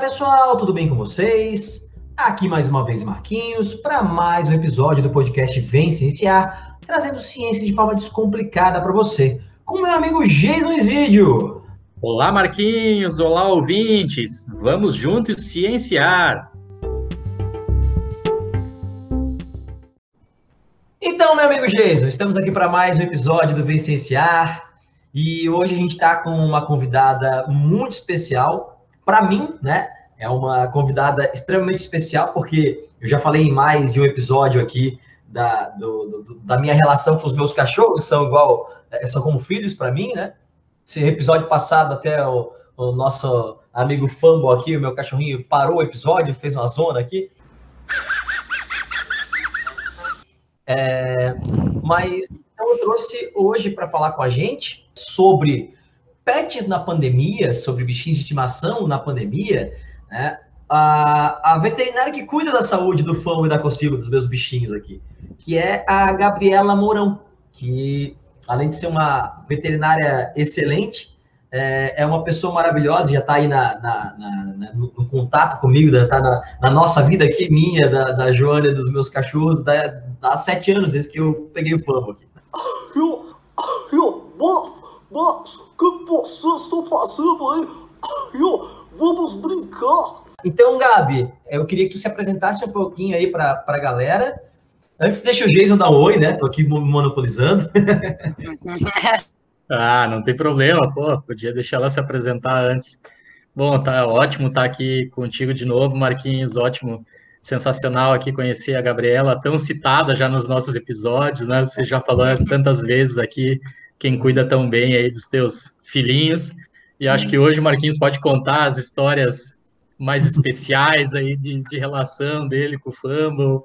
Pessoal, tudo bem com vocês? Aqui mais uma vez Marquinhos para mais um episódio do podcast Vem Cienciar, trazendo ciência de forma descomplicada para você, com meu amigo Jason Isidio. Olá Marquinhos, olá ouvintes, vamos juntos cienciar. Então, meu amigo Jason, estamos aqui para mais um episódio do Vem Cienciar e hoje a gente está com uma convidada muito especial para mim, né, é uma convidada extremamente especial, porque eu já falei em mais de um episódio aqui da, do, do, da minha relação com os meus cachorros, são igual, é, são como filhos para mim, né? Esse episódio passado, até o, o nosso amigo Fumble aqui, o meu cachorrinho, parou o episódio, fez uma zona aqui. É, mas então eu trouxe hoje para falar com a gente sobre pets na pandemia, sobre bichinhos de estimação na pandemia, né? A, a veterinária que cuida da saúde do fão e da cocila dos meus bichinhos aqui, que é a Gabriela Mourão, que além de ser uma veterinária excelente, é, é uma pessoa maravilhosa, já está aí na, na, na, no, contato comigo, já está na, nossa vida aqui, minha, da, da Joana, dos meus cachorros, da, há sete anos desde que eu peguei o famo aqui. Eu, eu, mas o que vocês estão fazendo aí? Eu, vamos brincar. Gabi, eu queria que tu se apresentasse um pouquinho aí para a galera. Antes, deixa o Jason dar um oi, né? Tô aqui monopolizando. ah, não tem problema, pô. Podia deixar ela se apresentar antes. Bom, tá ótimo estar tá aqui contigo de novo, Marquinhos. Ótimo, sensacional aqui conhecer a Gabriela, tão citada já nos nossos episódios, né? Você já falou tantas vezes aqui quem cuida tão bem aí dos teus filhinhos. E acho que hoje Marquinhos pode contar as histórias mais especiais aí de, de relação dele com o Fumble,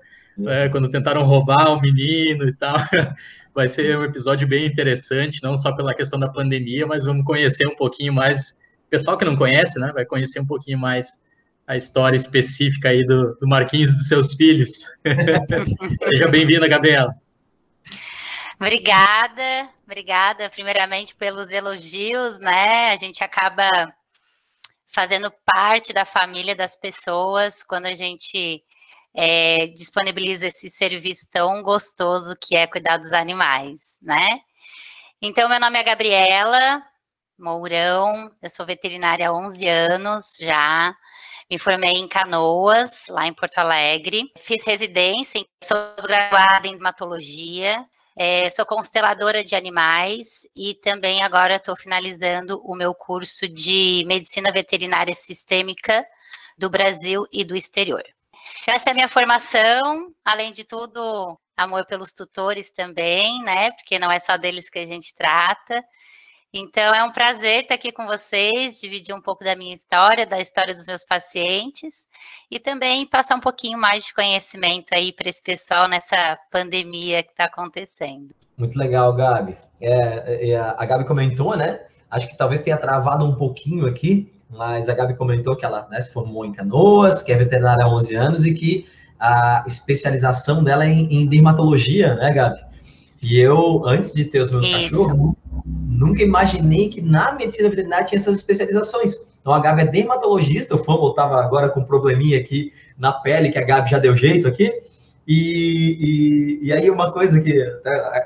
é, quando tentaram roubar o menino e tal. Vai ser um episódio bem interessante, não só pela questão da pandemia, mas vamos conhecer um pouquinho mais. Pessoal que não conhece, né, vai conhecer um pouquinho mais a história específica aí do, do Marquinhos e dos seus filhos. Seja bem-vinda, Gabriela. Obrigada, obrigada primeiramente pelos elogios, né? A gente acaba fazendo parte da família das pessoas quando a gente é, disponibiliza esse serviço tão gostoso que é cuidar dos animais, né? Então, meu nome é Gabriela Mourão, eu sou veterinária há 11 anos já, me formei em Canoas, lá em Porto Alegre, fiz residência, sou graduada em dermatologia, é, sou consteladora de animais e também agora estou finalizando o meu curso de medicina veterinária sistêmica do Brasil e do exterior. Essa é a minha formação, além de tudo, amor pelos tutores também, né? Porque não é só deles que a gente trata. Então, é um prazer estar aqui com vocês, dividir um pouco da minha história, da história dos meus pacientes e também passar um pouquinho mais de conhecimento aí para esse pessoal nessa pandemia que está acontecendo. Muito legal, Gabi. É, é, a Gabi comentou, né? Acho que talvez tenha travado um pouquinho aqui, mas a Gabi comentou que ela né, se formou em Canoas, que é veterinária há 11 anos e que a especialização dela é em, em dermatologia, né, Gabi? E eu, antes de ter os meus Isso. cachorros, nunca imaginei que na medicina veterinária tinha essas especializações. Então, a Gabi é dermatologista, o Famo estava agora com um probleminha aqui na pele, que a Gabi já deu jeito aqui. E, e, e aí, uma coisa que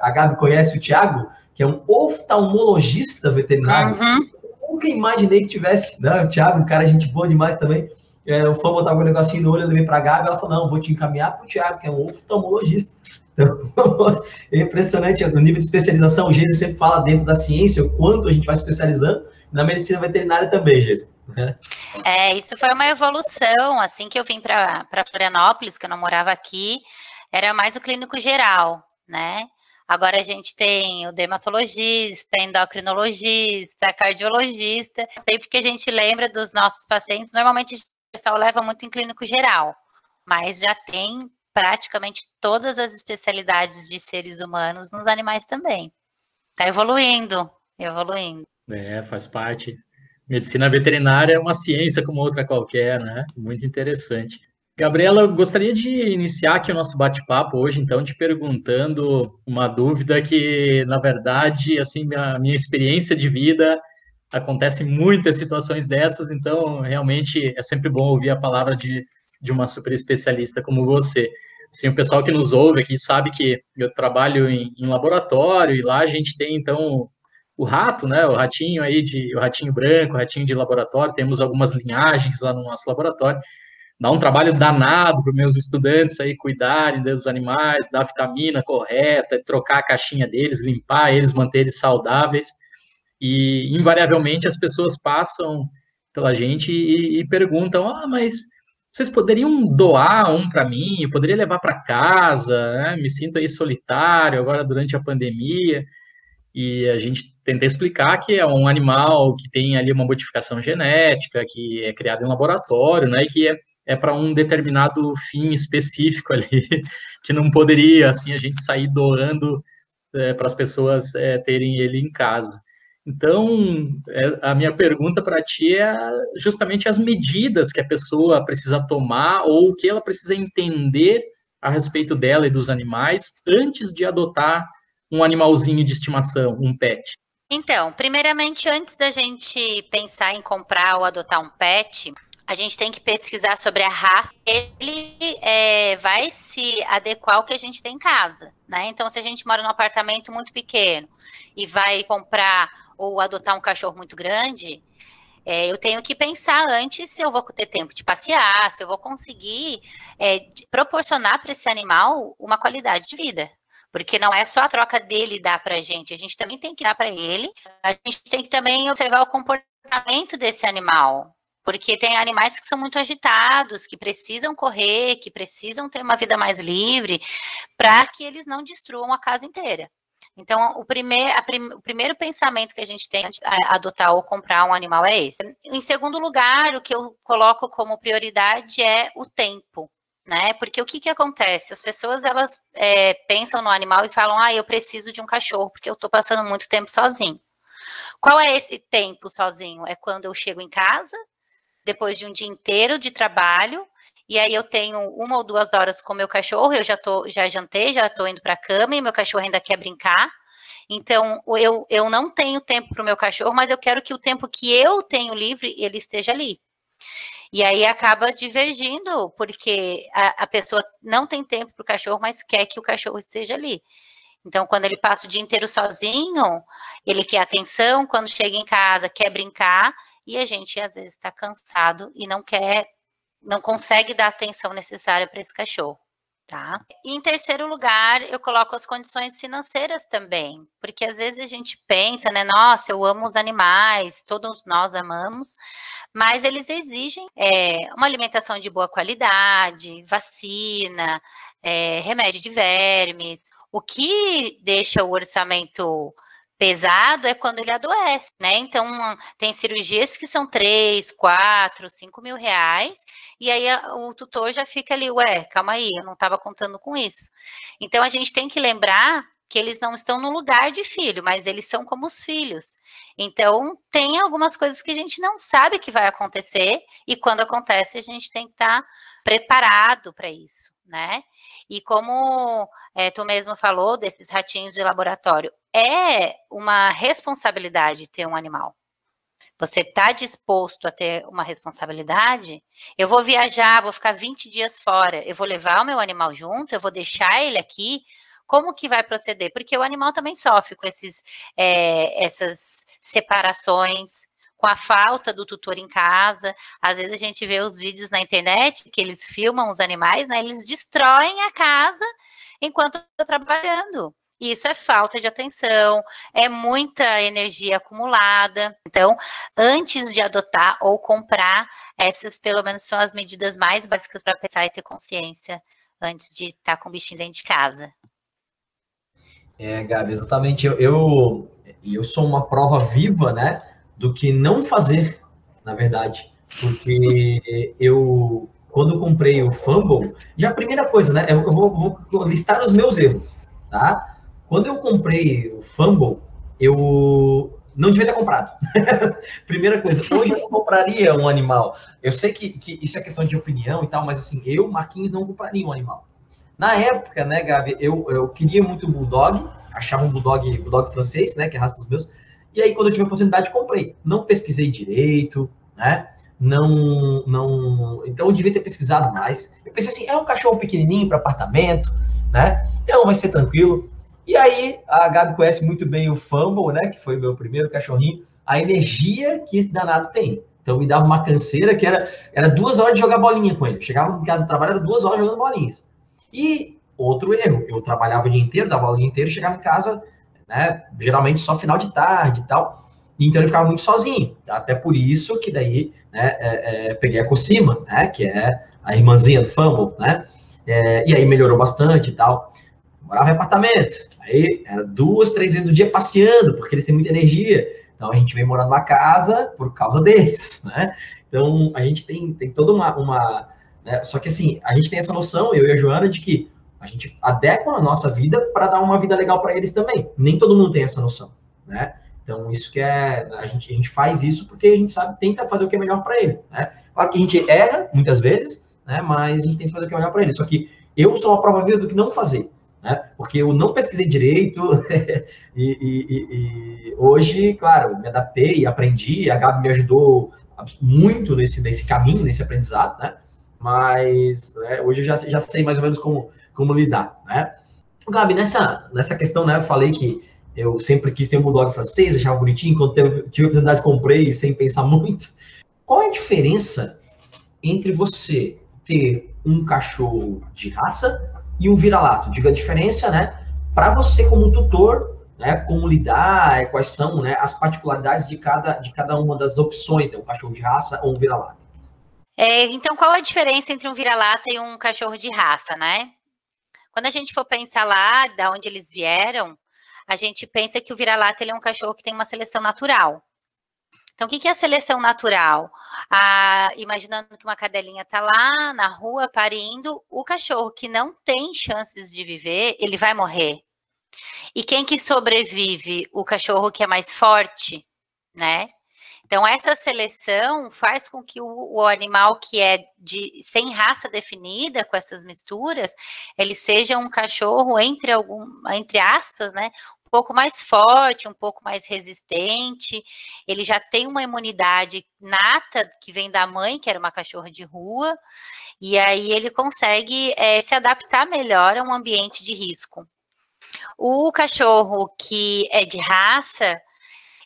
a Gabi conhece o Tiago, que é um oftalmologista veterinário. Uhum. Nunca imaginei que tivesse. Né? O Tiago, um cara, gente boa demais também. É, o Famo estava com um negocinho no olho, eu levei para a Gabi, ela falou: não, vou te encaminhar para o Tiago, que é um oftalmologista. Então, é impressionante o nível de especialização. O Geise sempre fala dentro da ciência o quanto a gente vai especializando, na medicina veterinária também, Geise. É, isso foi uma evolução. Assim que eu vim para Florianópolis, que eu não morava aqui, era mais o clínico geral, né? Agora a gente tem o dermatologista, endocrinologista, cardiologista, sempre que a gente lembra dos nossos pacientes, normalmente o pessoal leva muito em clínico geral, mas já tem praticamente todas as especialidades de seres humanos nos animais também. Está evoluindo, evoluindo. É, faz parte. Medicina veterinária é uma ciência como outra qualquer, né? Muito interessante. Gabriela, eu gostaria de iniciar aqui o nosso bate-papo hoje, então, te perguntando uma dúvida que, na verdade, assim, a minha experiência de vida acontecem muitas situações dessas, então realmente é sempre bom ouvir a palavra de, de uma super especialista como você. Assim, o pessoal que nos ouve aqui sabe que eu trabalho em, em laboratório e lá a gente tem então o rato, né, o ratinho aí de o ratinho branco, o ratinho de laboratório, temos algumas linhagens lá no nosso laboratório. Dá um trabalho danado para meus estudantes aí cuidarem dos animais, dar vitamina correta, trocar a caixinha deles, limpar eles, manter eles saudáveis. E invariavelmente as pessoas passam pela gente e, e perguntam: "Ah, mas vocês poderiam doar um para mim? Eu poderia levar para casa? Né? Me sinto aí solitário agora durante a pandemia." E a gente tenta explicar que é um animal que tem ali uma modificação genética, que é criado em laboratório, né, e que é, é para um determinado fim específico ali, que não poderia, assim, a gente sair doando é, para as pessoas é, terem ele em casa. Então, é, a minha pergunta para ti é justamente as medidas que a pessoa precisa tomar ou o que ela precisa entender a respeito dela e dos animais antes de adotar um animalzinho de estimação, um pet? Então, primeiramente, antes da gente pensar em comprar ou adotar um pet, a gente tem que pesquisar sobre a raça. Ele é, vai se adequar ao que a gente tem em casa, né? Então, se a gente mora num apartamento muito pequeno e vai comprar ou adotar um cachorro muito grande, é, eu tenho que pensar antes se eu vou ter tempo de passear, se eu vou conseguir é, proporcionar para esse animal uma qualidade de vida. Porque não é só a troca dele dar para a gente, a gente também tem que dar para ele, a gente tem que também observar o comportamento desse animal. Porque tem animais que são muito agitados, que precisam correr, que precisam ter uma vida mais livre, para que eles não destruam a casa inteira. Então, o, primeir, prim, o primeiro pensamento que a gente tem de adotar ou comprar um animal é esse. Em segundo lugar, o que eu coloco como prioridade é o tempo né? Porque o que, que acontece? As pessoas elas é, pensam no animal e falam, ah, eu preciso de um cachorro porque eu estou passando muito tempo sozinho. Qual é esse tempo sozinho? É quando eu chego em casa, depois de um dia inteiro de trabalho, e aí eu tenho uma ou duas horas com meu cachorro, eu já tô, já jantei, já estou indo para a cama e meu cachorro ainda quer brincar. Então, eu, eu não tenho tempo para o meu cachorro, mas eu quero que o tempo que eu tenho livre, ele esteja ali. E aí acaba divergindo, porque a, a pessoa não tem tempo para o cachorro, mas quer que o cachorro esteja ali. Então, quando ele passa o dia inteiro sozinho, ele quer atenção, quando chega em casa, quer brincar, e a gente às vezes está cansado e não quer, não consegue dar atenção necessária para esse cachorro tá? E em terceiro lugar, eu coloco as condições financeiras também, porque às vezes a gente pensa, né, nossa, eu amo os animais, todos nós amamos, mas eles exigem é, uma alimentação de boa qualidade, vacina, é, remédio de vermes, o que deixa o orçamento pesado é quando ele adoece, né? Então, tem cirurgias que são 3, 4, 5 mil reais, e aí a, o tutor já fica ali, ué, calma aí, eu não estava contando com isso. Então, a gente tem que lembrar que eles não estão no lugar de filho, mas eles são como os filhos. Então, tem algumas coisas que a gente não sabe que vai acontecer, e quando acontece, a gente tem que estar tá preparado para isso, né? E como é, tu mesmo falou desses ratinhos de laboratório, é uma responsabilidade ter um animal. Você está disposto a ter uma responsabilidade? Eu vou viajar, vou ficar 20 dias fora, eu vou levar o meu animal junto, eu vou deixar ele aqui. Como que vai proceder? Porque o animal também sofre com esses, é, essas separações, com a falta do tutor em casa. Às vezes a gente vê os vídeos na internet que eles filmam os animais, né? Eles destroem a casa enquanto estão trabalhando. Isso é falta de atenção, é muita energia acumulada. Então, antes de adotar ou comprar, essas pelo menos são as medidas mais básicas para pensar e ter consciência antes de estar com o bichinho dentro de casa. É, Gabi, exatamente. Eu, eu, eu sou uma prova viva, né, do que não fazer, na verdade. Porque eu, quando comprei o Fumble, já a primeira coisa, né, eu vou, vou listar os meus erros, tá? Quando eu comprei o Fumble, eu não devia ter comprado. Primeira coisa, hoje eu compraria um animal. Eu sei que, que, isso é questão de opinião e tal, mas assim, eu, Marquinhos, não compraria um animal. Na época, né, Gabi, eu, eu queria muito o Bulldog, achava um Bulldog, Bulldog francês, né, que é a raça dos meus, E aí, quando eu tive a oportunidade, comprei. Não pesquisei direito, né? Não, não. Então, eu devia ter pesquisado mais. Eu pensei assim: é um cachorro pequenininho para apartamento, né? Então, vai ser tranquilo. E aí, a Gabi conhece muito bem o Fumble, né? Que foi meu primeiro cachorrinho. A energia que esse danado tem. Então, me dava uma canseira que era, era duas horas de jogar bolinha com ele. Chegava em casa do trabalho, era duas horas jogando bolinhas. E outro erro, eu trabalhava o dia inteiro, dava aula o dia inteiro, chegava em casa, né? Geralmente só final de tarde e tal. Então ele ficava muito sozinho. Até por isso que daí né, é, é, peguei a Cocima, né? Que é a irmãzinha do Fumble, né? É, e aí melhorou bastante e tal. Morava em apartamento. Aí era duas, três vezes no dia passeando, porque eles têm muita energia. Então a gente vem morar numa casa por causa deles, né? Então a gente tem, tem toda uma. uma né? Só que assim, a gente tem essa noção, eu e a Joana, de que a gente adequa a nossa vida para dar uma vida legal para eles também. Nem todo mundo tem essa noção, né? Então, isso que é. A gente, a gente faz isso porque a gente sabe, tenta fazer o que é melhor para ele. Né? Claro que a gente erra muitas vezes, né? Mas a gente tenta fazer o que é melhor para ele. Só que eu sou uma prova viva do que não fazer? Porque eu não pesquisei direito e, e, e, hoje, claro, me adaptei, aprendi, a Gabi me ajudou muito nesse, nesse caminho, nesse aprendizado, né? Mas né, hoje eu já, já sei mais ou menos como, como lidar, né? Gabi, nessa, nessa questão, né, eu falei que eu sempre quis ter um bulldog francês, achava bonitinho, quando teve, tive a oportunidade, comprei sem pensar muito. Qual é a diferença entre você ter um cachorro de raça e um vira-lato. Diga a diferença, né? Para você como tutor, né? Como lidar, é, quais são, né? As particularidades de cada de cada uma das opções, né? Um cachorro de raça ou um vira-lata. É, então, qual a diferença entre um vira-lata e um cachorro de raça, né? Quando a gente for pensar lá, da onde eles vieram, a gente pensa que o vira-lata é um cachorro que tem uma seleção natural. Então, o que é a seleção natural? Ah, imaginando que uma cadelinha está lá na rua parindo, o cachorro que não tem chances de viver, ele vai morrer. E quem que sobrevive? O cachorro que é mais forte, né? Então, essa seleção faz com que o, o, animal que é de sem raça definida, com essas misturas, ele seja um cachorro, entre algum, entre aspas, né? Pouco mais forte, um pouco mais resistente. Ele já tem uma imunidade nata que vem da mãe, que era uma cachorra de rua, e aí ele consegue é, se adaptar melhor a um ambiente de risco. O cachorro que é de raça,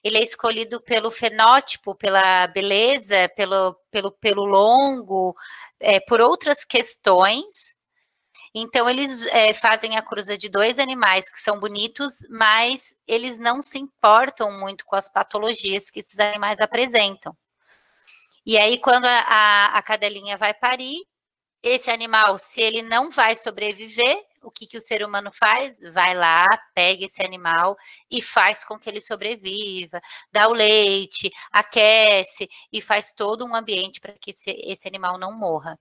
ele é escolhido pelo fenótipo, pela beleza, pelo, pelo, pelo longo, é, por outras questões então, eles é, fazem a cruza de dois animais que são bonitos, mas eles não se importam muito com as patologias que esses animais apresentam. E aí, quando a, a, a cadelinha vai parir, esse animal, se ele não vai sobreviver, o que, que o ser humano faz? Vai lá, pega esse animal e faz com que ele sobreviva, dá o leite, aquece e faz todo um ambiente para que esse, esse animal não morra.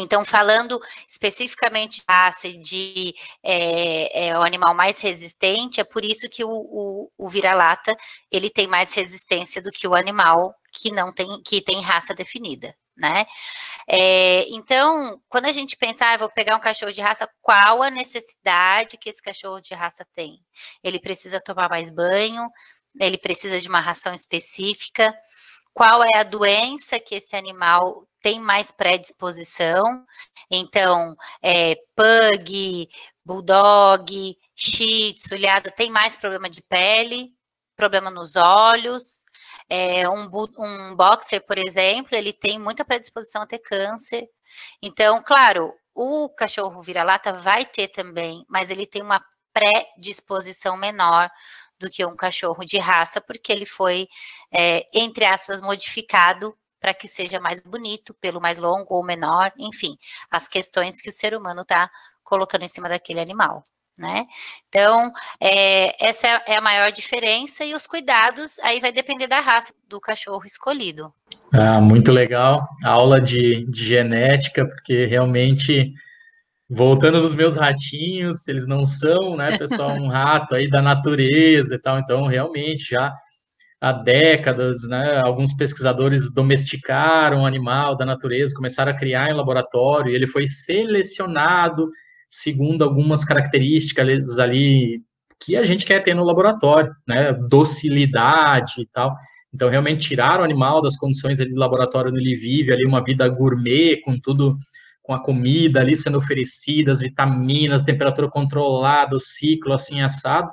Então, falando especificamente de de é, é, o animal mais resistente, é por isso que o, o, o vira-lata ele tem mais resistência do que o animal que não tem, que tem raça definida, né? É, então, quando a gente pensa, ah, vou pegar um cachorro de raça, qual a necessidade que esse cachorro de raça tem? Ele precisa tomar mais banho, ele precisa de uma ração específica, qual é a doença que esse animal tem mais predisposição. Então, é, pug, bulldog, shih tzu, tem mais problema de pele, problema nos olhos. É, um, um boxer, por exemplo, ele tem muita predisposição a ter câncer. Então, claro, o cachorro vira-lata vai ter também, mas ele tem uma predisposição menor do que um cachorro de raça, porque ele foi, é, entre aspas, modificado para que seja mais bonito, pelo mais longo ou menor, enfim, as questões que o ser humano está colocando em cima daquele animal. Né? Então, é, essa é a maior diferença e os cuidados aí vai depender da raça do cachorro escolhido. Ah, muito legal, aula de, de genética, porque realmente voltando dos meus ratinhos, eles não são, né, pessoal, um rato aí da natureza e tal, então realmente já há décadas, né, alguns pesquisadores domesticaram o animal da natureza, começaram a criar em laboratório, e ele foi selecionado segundo algumas características ali que a gente quer ter no laboratório, né? Docilidade e tal. Então, realmente tirar o animal das condições de laboratório onde ele vive, ali uma vida gourmet, com tudo, com a comida ali sendo oferecida, as vitaminas, temperatura controlada, o ciclo assim assado,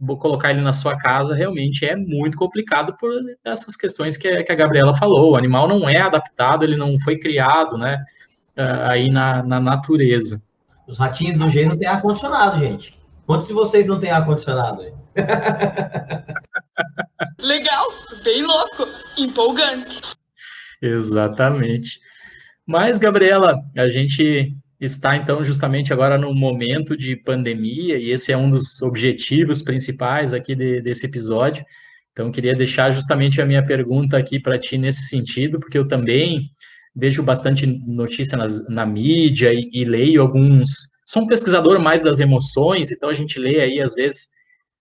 vou colocar ele na sua casa realmente é muito complicado por essas questões que, que a Gabriela falou. O animal não é adaptado, ele não foi criado, né, aí na, na natureza. Os ratinhos do Geis não tem ar-condicionado, gente. Quantos de vocês não tem ar-condicionado? Legal, bem louco, empolgante. Exatamente. Mas, Gabriela, a gente está então justamente agora no momento de pandemia e esse é um dos objetivos principais aqui de, desse episódio. Então, queria deixar justamente a minha pergunta aqui para ti nesse sentido, porque eu também vejo bastante notícia nas, na mídia e, e, leio alguns. Sou um pesquisador mais das emoções, então a gente lê aí às vezes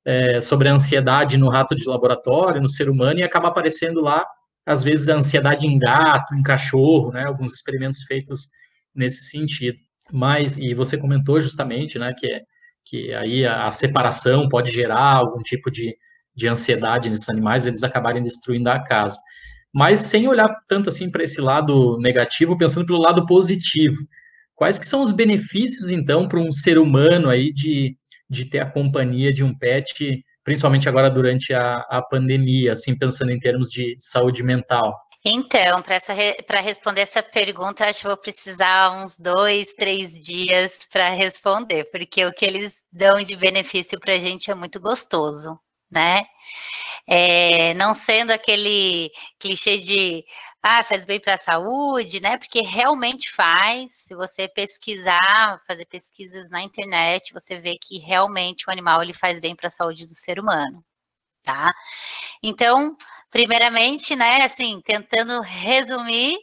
é, sobre a ansiedade no rato de laboratório, no ser humano, e acaba aparecendo lá, às vezes, a ansiedade em gato, em cachorro, né? Alguns experimentos feitos nesse sentido. Mas, e você comentou justamente, né, que, que aí a, a separação pode gerar algum tipo de, de ansiedade nesses animais, eles acabarem destruindo a casa. Mas sem olhar tanto assim para esse lado negativo, pensando pelo lado positivo. Quais que são os benefícios, então, para um ser humano aí de, de ter a companhia de um pet, principalmente agora durante a, a pandemia, assim, pensando em termos de saúde mental? Então, para responder essa pergunta, acho que vou precisar uns dois, três dias para responder, porque o que eles dão de benefício para a gente é muito gostoso, né? É, não sendo aquele clichê de ah, faz bem para a saúde, né? Porque realmente faz. Se você pesquisar, fazer pesquisas na internet, você vê que realmente o animal ele faz bem para a saúde do ser humano, tá? Então, primeiramente, né, assim, tentando resumir,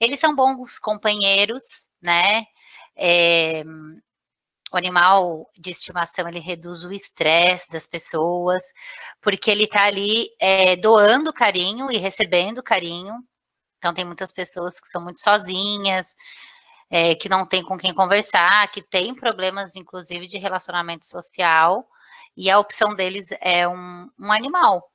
eles são bons companheiros, né? É, o animal de estimação ele reduz o estresse das pessoas, porque ele está ali é, doando carinho e recebendo carinho, então, tem muitas pessoas que são muito sozinhas, é, que não tem com quem conversar, que tem problemas, inclusive, de relacionamento social, e a opção deles é um, um animal.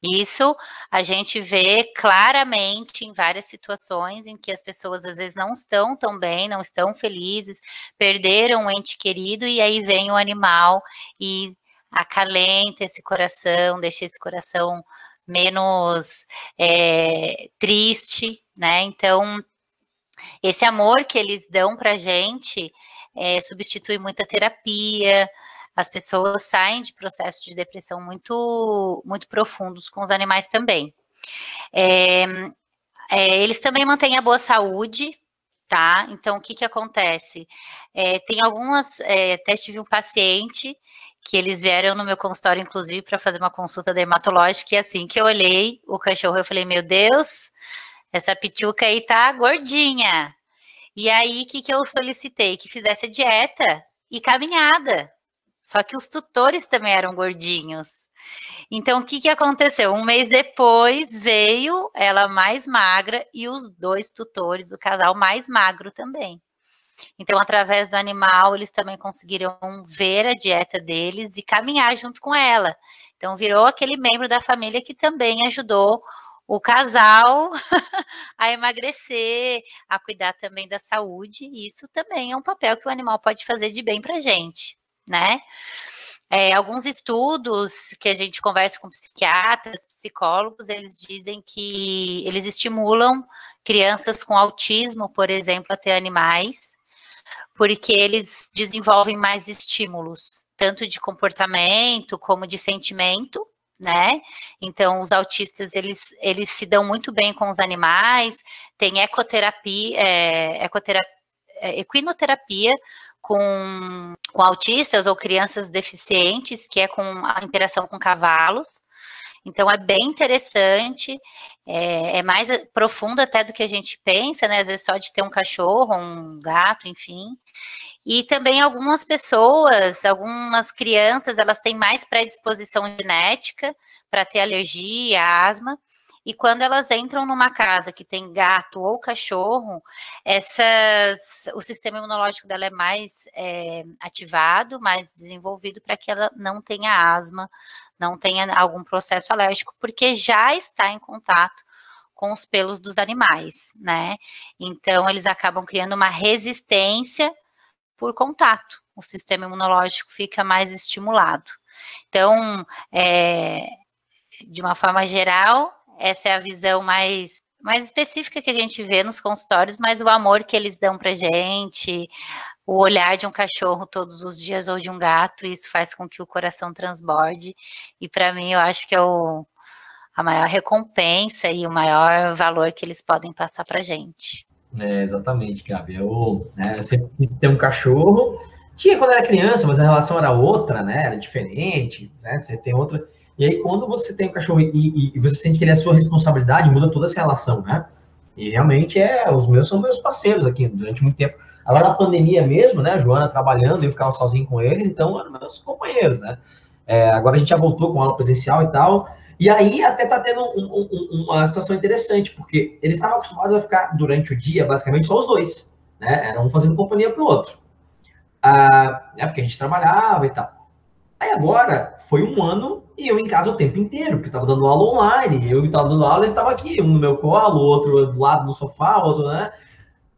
Isso a gente vê claramente em várias situações em que as pessoas às vezes não estão tão bem, não estão felizes, perderam um ente querido e aí vem o animal e acalenta esse coração, deixa esse coração menos é, triste, né? Então, esse amor que eles dão para gente é, substitui muita terapia. As pessoas saem de processos de depressão muito, muito profundos com os animais também. É, eles também mantêm a boa saúde, tá? Então, o que que acontece? É, tem algumas, é, até tive um paciente que eles vieram no meu consultório, inclusive, para fazer uma consulta dermatológica, e assim que eu olhei o cachorro, eu falei, meu Deus, essa pituca aí tá gordinha. E aí, o que, que eu solicitei? Que fizesse dieta e caminhada. Só que os tutores também eram gordinhos. Então, o que, que aconteceu? Um mês depois veio ela mais magra e os dois tutores, o casal mais magro também. Então, através do animal, eles também conseguiram ver a dieta deles e caminhar junto com ela. Então, virou aquele membro da família que também ajudou o casal a emagrecer, a cuidar também da saúde. E isso também é um papel que o animal pode fazer de bem para gente, né? É, alguns estudos que a gente conversa com psiquiatras, psicólogos, eles dizem que eles estimulam crianças com autismo, por exemplo, a ter animais, porque eles desenvolvem mais estímulos, tanto de comportamento como de sentimento, né? Então, os autistas, eles, eles se dão muito bem com os animais, tem ecoterapia, é, ecoterapia é, equinoterapia com, com autistas ou crianças deficientes, que é com a interação com cavalos, então, é bem interessante, é, é, mais profundo até do que a gente pensa, né? Às vezes só de ter um cachorro, um gato, enfim. E também algumas pessoas, algumas crianças, elas têm mais predisposição genética para ter alergia, asma, E quando elas entram numa casa que tem gato ou cachorro, essas, o sistema imunológico dela é mais é, ativado, mais desenvolvido para que ela não tenha asma, não tenha algum processo alérgico, porque já está em contato com os pelos dos animais, né? Então eles acabam criando uma resistência por contato. O sistema imunológico fica mais estimulado. Então, é, de uma forma geral, essa é a visão mais, mais específica que a gente vê nos consultórios, mas o amor que eles dão para gente, o olhar de um cachorro todos os dias ou de um gato, isso faz com que o coração transborde. E para mim, eu acho que é o, a maior recompensa e o maior valor que eles podem passar para gente. É, exatamente, Gabi. Eu, né, eu sempre quis ter um cachorro. Tinha quando era criança, mas a relação era outra, né? Era diferente, né? Você tem outra. E aí, quando você tem um cachorro e, e, você sente que ele é sua responsabilidade, muda toda essa relação, né? E realmente é, os meus são meus parceiros aqui durante muito tempo. Agora na pandemia mesmo, né? Joana trabalhando, eu ficava sozinho com eles, então eram meus companheiros, né? É, agora a gente já voltou com aula presencial e tal. E aí até tá tendo um, um, uma situação interessante, porque eles estavam acostumados a ficar durante o dia, basicamente, só os dois, né? Era um fazendo companhia pro outro. Ah, é porque a gente trabalhava e tal. Aí agora foi um ano e eu em casa o tempo inteiro, porque estava dando aula online, eu estava dando aula, eles estavam aqui, um no meu colo, o outro do lado no sofá, outro, né?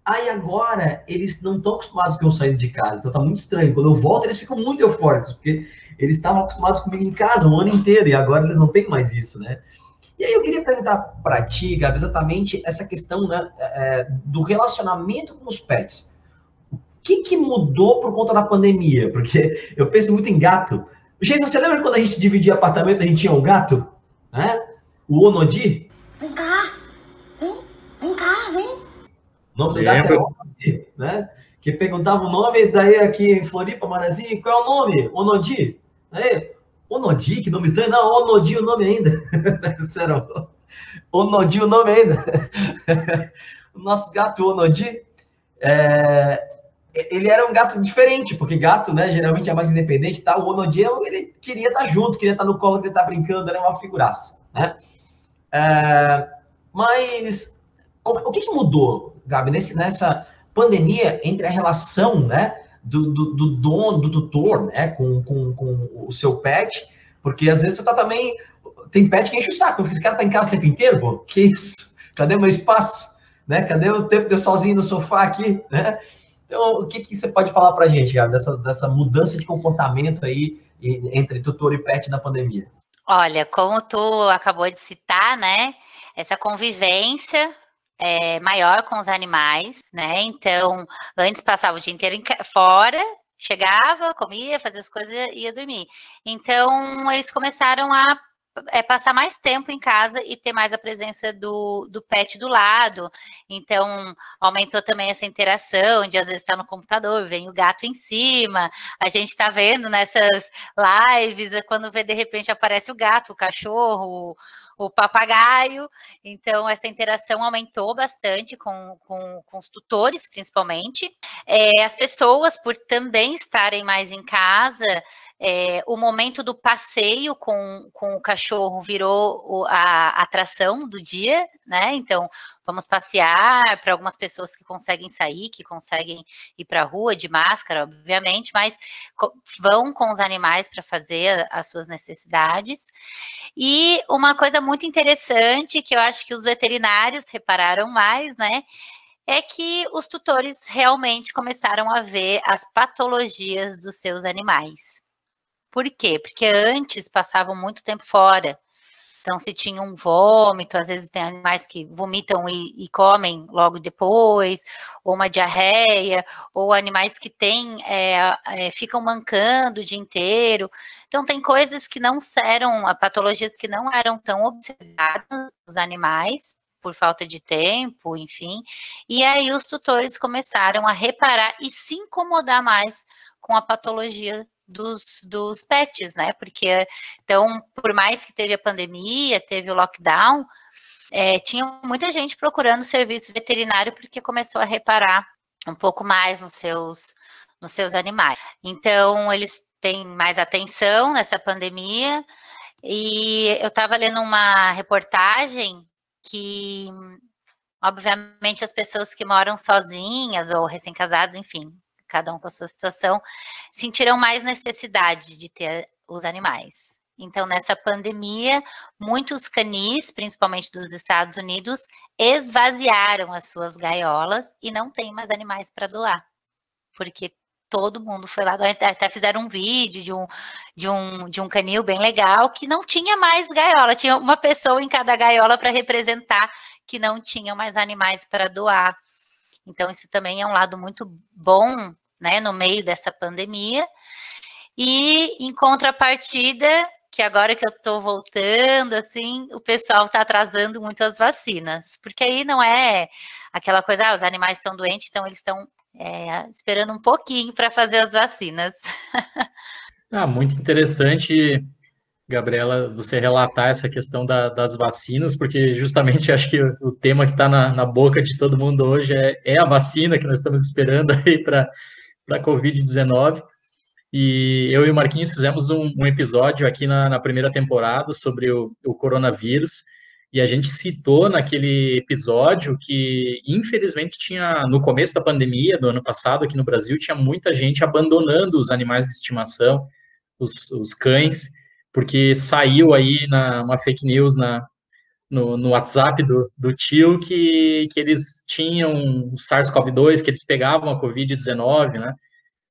Aí agora eles não estão acostumados com eu saindo de casa, então tá muito estranho. Quando eu volto, eles ficam muito eufóricos, porque eles estavam acostumados comigo em casa o ano inteiro e agora eles não têm mais isso, né? E aí eu queria perguntar para ti, Gabi, exatamente essa questão né, é, do relacionamento com os pets que, que mudou por conta da pandemia? Porque eu penso muito em gato. Gente, você lembra quando a gente dividia apartamento, a gente tinha um gato? Né? O Onodi? Vem cá! Vem, vem cá, vem! O nome do gato é Onodi, né? Que perguntava o nome, daí aqui em Floripa, Marazinho, qual é o nome? Onodi? Aí, Onodi, que nome estranho? Não, Onodi o nome ainda. Sério, Onodi o nome ainda. o nosso gato Onodi, é, ele era um gato diferente, porque gato, né, geralmente é mais independente, tá? O Onodiel, ele queria estar junto, queria estar no colo, queria estar brincando, era uma figuraça, né? É, mas o que, que, mudou, Gabi, nesse, nessa pandemia entre a relação, né, do, do, do dono, do tutor, né, com, com, com, o seu pet, porque às vezes tu tá também, tem pet que enche o saco, esse cara tá em casa o tempo inteiro, pô, que isso? Cadê meu espaço? Né? Cadê o tempo de eu sozinho no sofá aqui, né? Então, o que, que você pode falar para a gente, dessa, dessa mudança de comportamento aí entre tutor e pet na pandemia? Olha, como tu acabou de citar, né? Essa convivência é, maior com os animais, né? Então, antes passava o dia inteiro fora, chegava, comia, fazia as coisas e ia dormir. Então, eles começaram a é passar mais tempo em casa e ter mais a presença do, do pet do lado. Então, aumentou também essa interação de às vezes estar tá no computador, vem o gato em cima. A gente está vendo nessas lives, é quando vê de repente aparece o gato, o cachorro, o, o papagaio. Então, essa interação aumentou bastante com, com, com os tutores, principalmente. É, as pessoas, por também estarem mais em casa, é, o momento do passeio com, com o cachorro virou a atração do dia, né? Então, vamos passear para algumas pessoas que conseguem sair, que conseguem ir para a rua de máscara, obviamente, mas vão com os animais para fazer as suas necessidades. E uma coisa muito interessante que eu acho que os veterinários repararam mais, né? É que os tutores realmente começaram a ver as patologias dos seus animais. Por quê? Porque antes passavam muito tempo fora. Então, se tinha um vômito, às vezes tem animais que vomitam e, e, comem logo depois, ou uma diarreia, ou animais que têm, é, é, ficam mancando o dia inteiro. Então, tem coisas que não eram, patologias que não eram tão observadas nos animais, por falta de tempo, enfim. E aí os tutores começaram a reparar e se incomodar mais com a patologia dos, dos pets, né? Porque, então, por mais que teve a pandemia, teve o lockdown, é, tinha muita gente procurando serviço veterinário porque começou a reparar um pouco mais nos seus, nos seus animais. Então, eles têm mais atenção nessa pandemia. E eu estava lendo uma reportagem que, obviamente, as pessoas que moram sozinhas ou recém-casadas, enfim, cada um com a sua situação, sentiram mais necessidade de ter os animais. Então, nessa pandemia, muitos canis, principalmente dos Estados Unidos, esvaziaram as suas gaiolas e não tem mais animais para doar, porque todo mundo foi lá, até fizeram um vídeo de um, de um, de um canil bem legal que não tinha mais gaiola, tinha uma pessoa em cada gaiola para representar que não tinham mais animais para doar. Então, isso também é um lado muito bom, né, no meio dessa pandemia. E em contrapartida, que agora que eu estou voltando, assim, o pessoal está atrasando muito as vacinas, porque aí não é aquela coisa, ah, os animais estão doentes, então eles estão é, esperando um pouquinho para fazer as vacinas. ah, muito interessante, Gabriela, você relatar essa questão da, das vacinas, porque justamente acho que o, tema que está na, na, boca de todo mundo hoje é, é, a vacina que nós estamos esperando aí para a Covid-19. E eu e o Marquinhos fizemos um, um episódio aqui na, na, primeira temporada sobre o, o coronavírus. E a gente citou naquele episódio que, infelizmente, tinha no começo da pandemia do ano passado aqui no Brasil, tinha muita gente abandonando os animais de estimação, os, os cães, porque saiu aí na, uma fake news na, no, no WhatsApp do, do tio que, que eles tinham o SARS-CoV-2, que eles pegavam a Covid-19, né?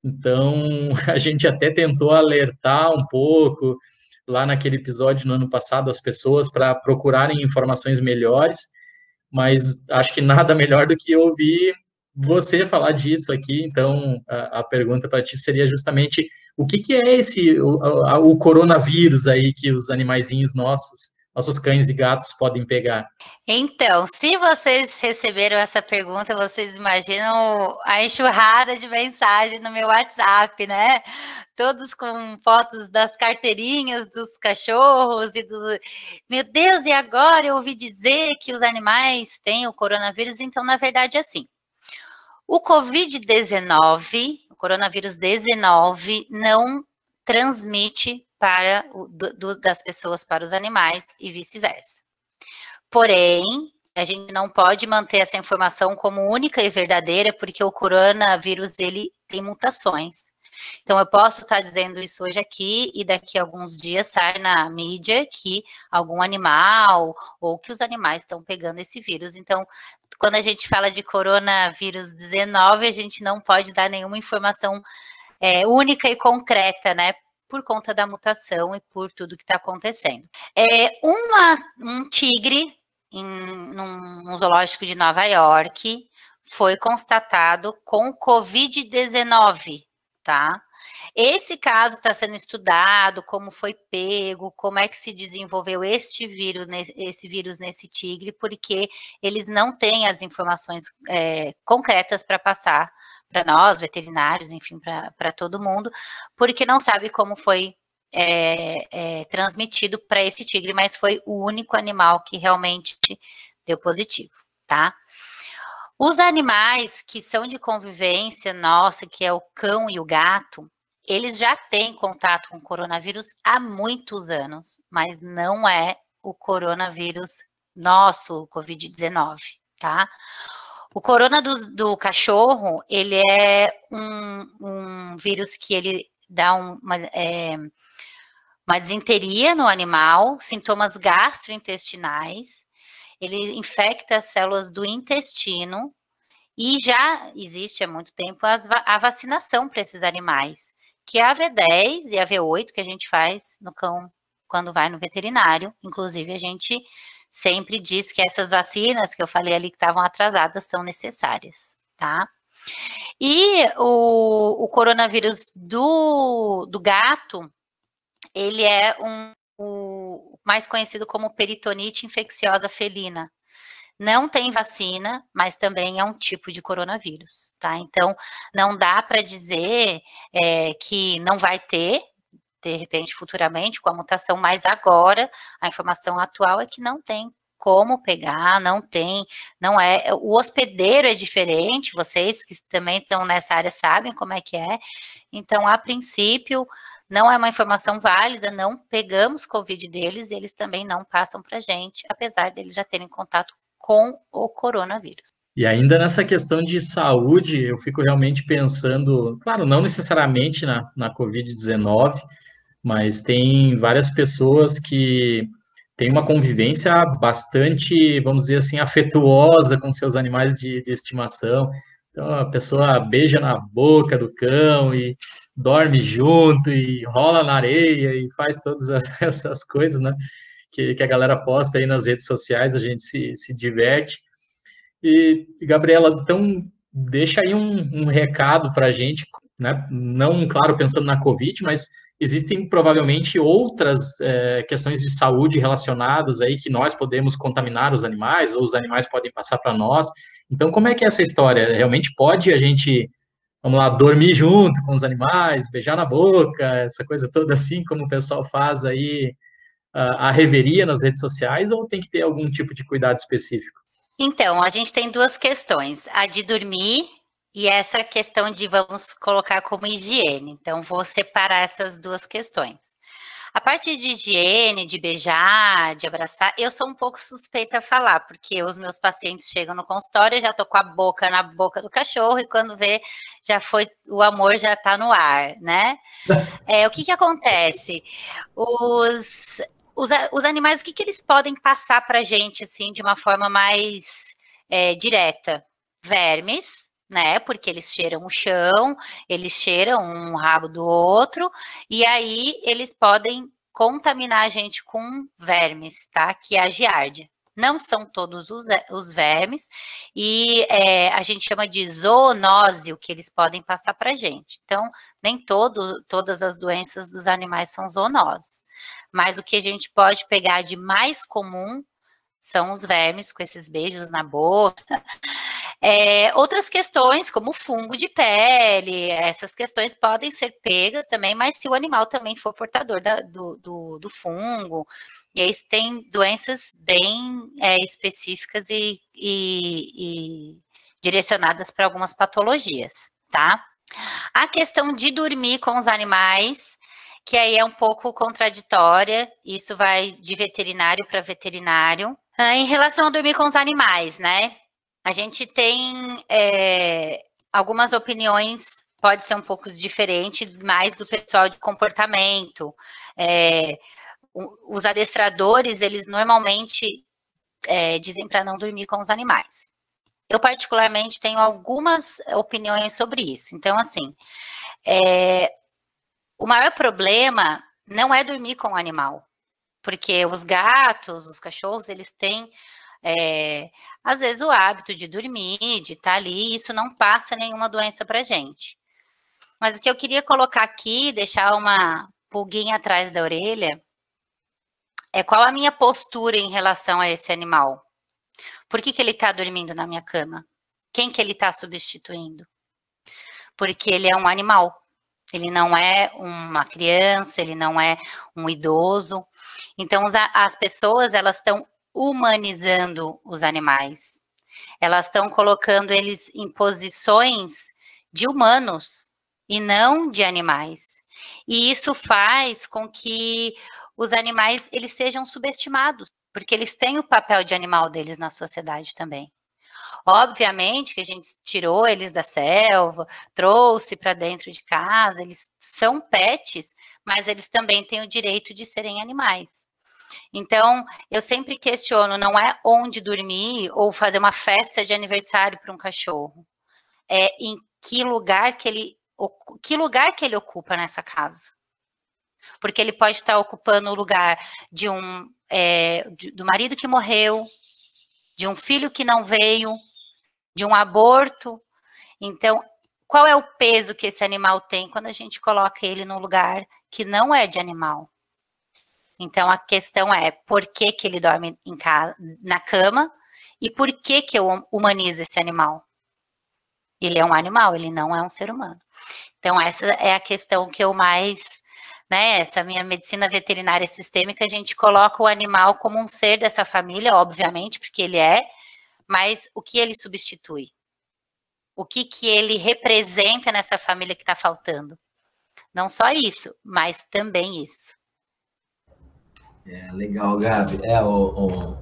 Então, a gente até tentou alertar um pouco, lá naquele episódio no ano passado as pessoas para procurarem informações melhores, mas acho que nada melhor do que ouvir você falar disso aqui. Então, a, a pergunta para ti seria justamente o que, que é esse o, o, coronavírus aí que os animaizinhos nossos nossos cães e gatos podem pegar? Então, se vocês receberam essa pergunta, vocês imaginam a enxurrada de mensagem no meu WhatsApp, né? Todos com fotos das carteirinhas dos cachorros e do. Meu Deus, e agora eu ouvi dizer que os animais têm o coronavírus, então, na verdade, é assim. O Covid-19, o coronavírus 19, não transmite para o, do, das pessoas para os animais e vice-versa. Porém, a gente não pode manter essa informação como única e verdadeira, porque o coronavírus ele tem mutações. Então, eu posso estar dizendo isso hoje aqui e daqui a alguns dias sai na mídia que algum animal ou que os animais estão pegando esse vírus. Então, quando a gente fala de coronavírus 19, a gente não pode dar nenhuma informação é, única e concreta, né? Por conta da mutação e por tudo que está acontecendo. É, uma, um tigre em num, zoológico de Nova York foi constatado com Covid-19, tá? Esse caso está sendo estudado, como foi pego, como é que se desenvolveu este vírus, esse vírus nesse tigre, porque eles não têm as informações é, concretas para passar para nós, veterinários, enfim, para todo mundo, porque não sabe como foi é, é, transmitido para esse tigre, mas foi o único animal que realmente deu positivo, tá? Os animais que são de convivência nossa, que é o cão e o gato, eles já têm contato com o coronavírus há muitos anos, mas não é o coronavírus nosso, o Covid-19, tá? O corona do, do cachorro, ele é um, um, vírus que ele dá uma, é, uma desinteria no animal, sintomas gastrointestinais, ele infecta as células do intestino e já existe há muito tempo a vacinação para esses animais, que é a V10 e a V8 que a gente faz no cão quando vai no veterinário. Inclusive, a gente sempre diz que essas vacinas que eu falei ali que estavam atrasadas são necessárias, tá? E o, o coronavírus do, do gato, ele é um, o mais conhecido como peritonite infecciosa felina. Não tem vacina, mas também é um tipo de coronavírus, tá? Então, não dá para dizer é, que não vai ter, de repente, futuramente, com a mutação, mas agora a informação atual é que não tem como pegar, não tem, não é, o hospedeiro é diferente, vocês que também estão nessa área sabem como é que é, então, a princípio, não é uma informação válida, não pegamos Covid deles e eles também não passam para gente, apesar deles já terem contato com o coronavírus. E ainda nessa questão de saúde, eu fico realmente pensando, claro, não necessariamente na, na Covid-19, mas tem várias pessoas que têm uma convivência bastante, vamos dizer assim, afetuosa com seus animais de, de estimação. Então a pessoa beija na boca do cão e dorme junto e rola na areia e faz todas essas coisas, né? Que, que a galera posta aí nas redes sociais, a gente se, se diverte. E, Gabriela, então deixa aí um, um recado para a gente, né? Não, claro, pensando na Covid, mas existem provavelmente outras é, questões de saúde relacionadas aí que nós podemos contaminar os animais, ou os animais podem passar para nós. Então, como é que é essa história? Realmente pode a gente, vamos lá, dormir junto com os animais, beijar na boca, essa coisa toda assim, como o pessoal faz aí, a, reveria nas redes sociais, ou tem que ter algum tipo de cuidado específico? Então, a gente tem duas questões: a de dormir e essa questão de vamos colocar como higiene. Então, vou separar essas duas questões. A parte de higiene, de beijar, de abraçar, eu sou um pouco suspeita a falar, porque os meus pacientes chegam no consultório, já tô com a boca na boca do cachorro e quando vê, já foi, o amor já tá no ar, né? É, o que que acontece? Os, os, os animais, o que que eles podem passar pra gente, assim, de uma forma mais é, direta? Vermes, né? Porque eles cheiram o chão, eles cheiram um rabo do outro, e aí eles podem contaminar a gente com vermes, tá? Que é a giardia. Não são todos os, os vermes, e é, a gente chama de zoonose, o que eles podem passar para a gente. Então, nem todo, todas as doenças dos animais são zoonoses. Mas o que a gente pode pegar de mais comum são os vermes com esses beijos na boca, é, outras questões, como fungo de pele, essas questões podem ser pegas também, mas se o animal também for portador da, do, do, do, fungo, e aí tem doenças bem é, específicas e, e, e direcionadas para algumas patologias, tá? A questão de dormir com os animais, que aí é um pouco contraditória, isso vai de veterinário para veterinário. Ah, em relação a dormir com os animais, né? A gente tem é, algumas opiniões, pode ser um pouco diferente, mais do pessoal de comportamento. É, os adestradores, eles normalmente é, dizem para não dormir com os animais. Eu, particularmente, tenho algumas opiniões sobre isso. Então, assim, é, o maior problema não é dormir com o animal, porque os gatos, os cachorros, eles têm é, às vezes o hábito de dormir, de estar tá ali, isso não passa nenhuma doença para gente. Mas o que eu queria colocar aqui, deixar uma pulguinha atrás da orelha, é qual a minha postura em relação a esse animal. Por que, que ele está dormindo na minha cama? Quem que ele está substituindo? Porque ele é um animal. Ele não é uma criança, ele não é um idoso. Então, as pessoas, elas estão humanizando os animais. Elas estão colocando eles em posições de humanos e não de animais. E isso faz com que os animais eles sejam subestimados, porque eles têm o papel de animal deles na sociedade também. Obviamente que a gente tirou eles da selva, trouxe para dentro de casa, eles são pets, mas eles também têm o direito de serem animais. Então, eu sempre questiono, não é onde dormir ou fazer uma festa de aniversário para um cachorro. É em que lugar que ele que lugar que ele ocupa nessa casa. Porque ele pode estar ocupando o lugar de um é, de, do marido que morreu, de um filho que não veio, de um aborto. Então, qual é o peso que esse animal tem quando a gente coloca ele num lugar que não é de animal? Então a questão é por que, que ele dorme casa, na cama e por que, que eu humanizo esse animal? Ele é um animal, ele não é um ser humano. Então, essa é a questão que eu mais, né? Essa minha medicina veterinária sistêmica, a gente coloca o animal como um ser dessa família, obviamente, porque ele é, mas o que ele substitui? O que, que ele representa nessa família que está faltando? Não só isso, mas também isso. É, legal, Gabi. É, o, o,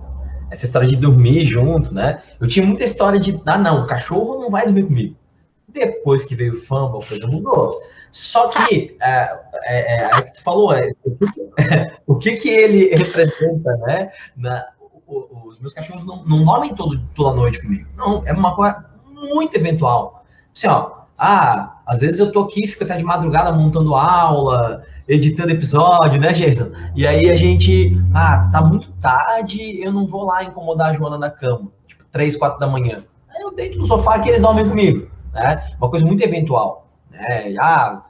essa história de dormir junto, né? Eu tinha muita história de, ah, não, o cachorro não vai dormir comigo. Depois que veio o fumble, a coisa mudou. Só que, é, é, é, é que tu falou, é, o que que ele representa, né? Na, os meus cachorros não, não dormem todo, toda noite comigo. Não, é uma coisa muito eventual. Assim, ó, ah, às vezes eu tô aqui, fico até de madrugada montando aula, editando episódio, né, Jason? E aí a gente, ah, tá muito tarde, eu não vou lá incomodar a Joana na cama, tipo, três, quatro da manhã. Aí eu deito no sofá que eles dormem comigo, né? Uma coisa muito eventual, né? Ah,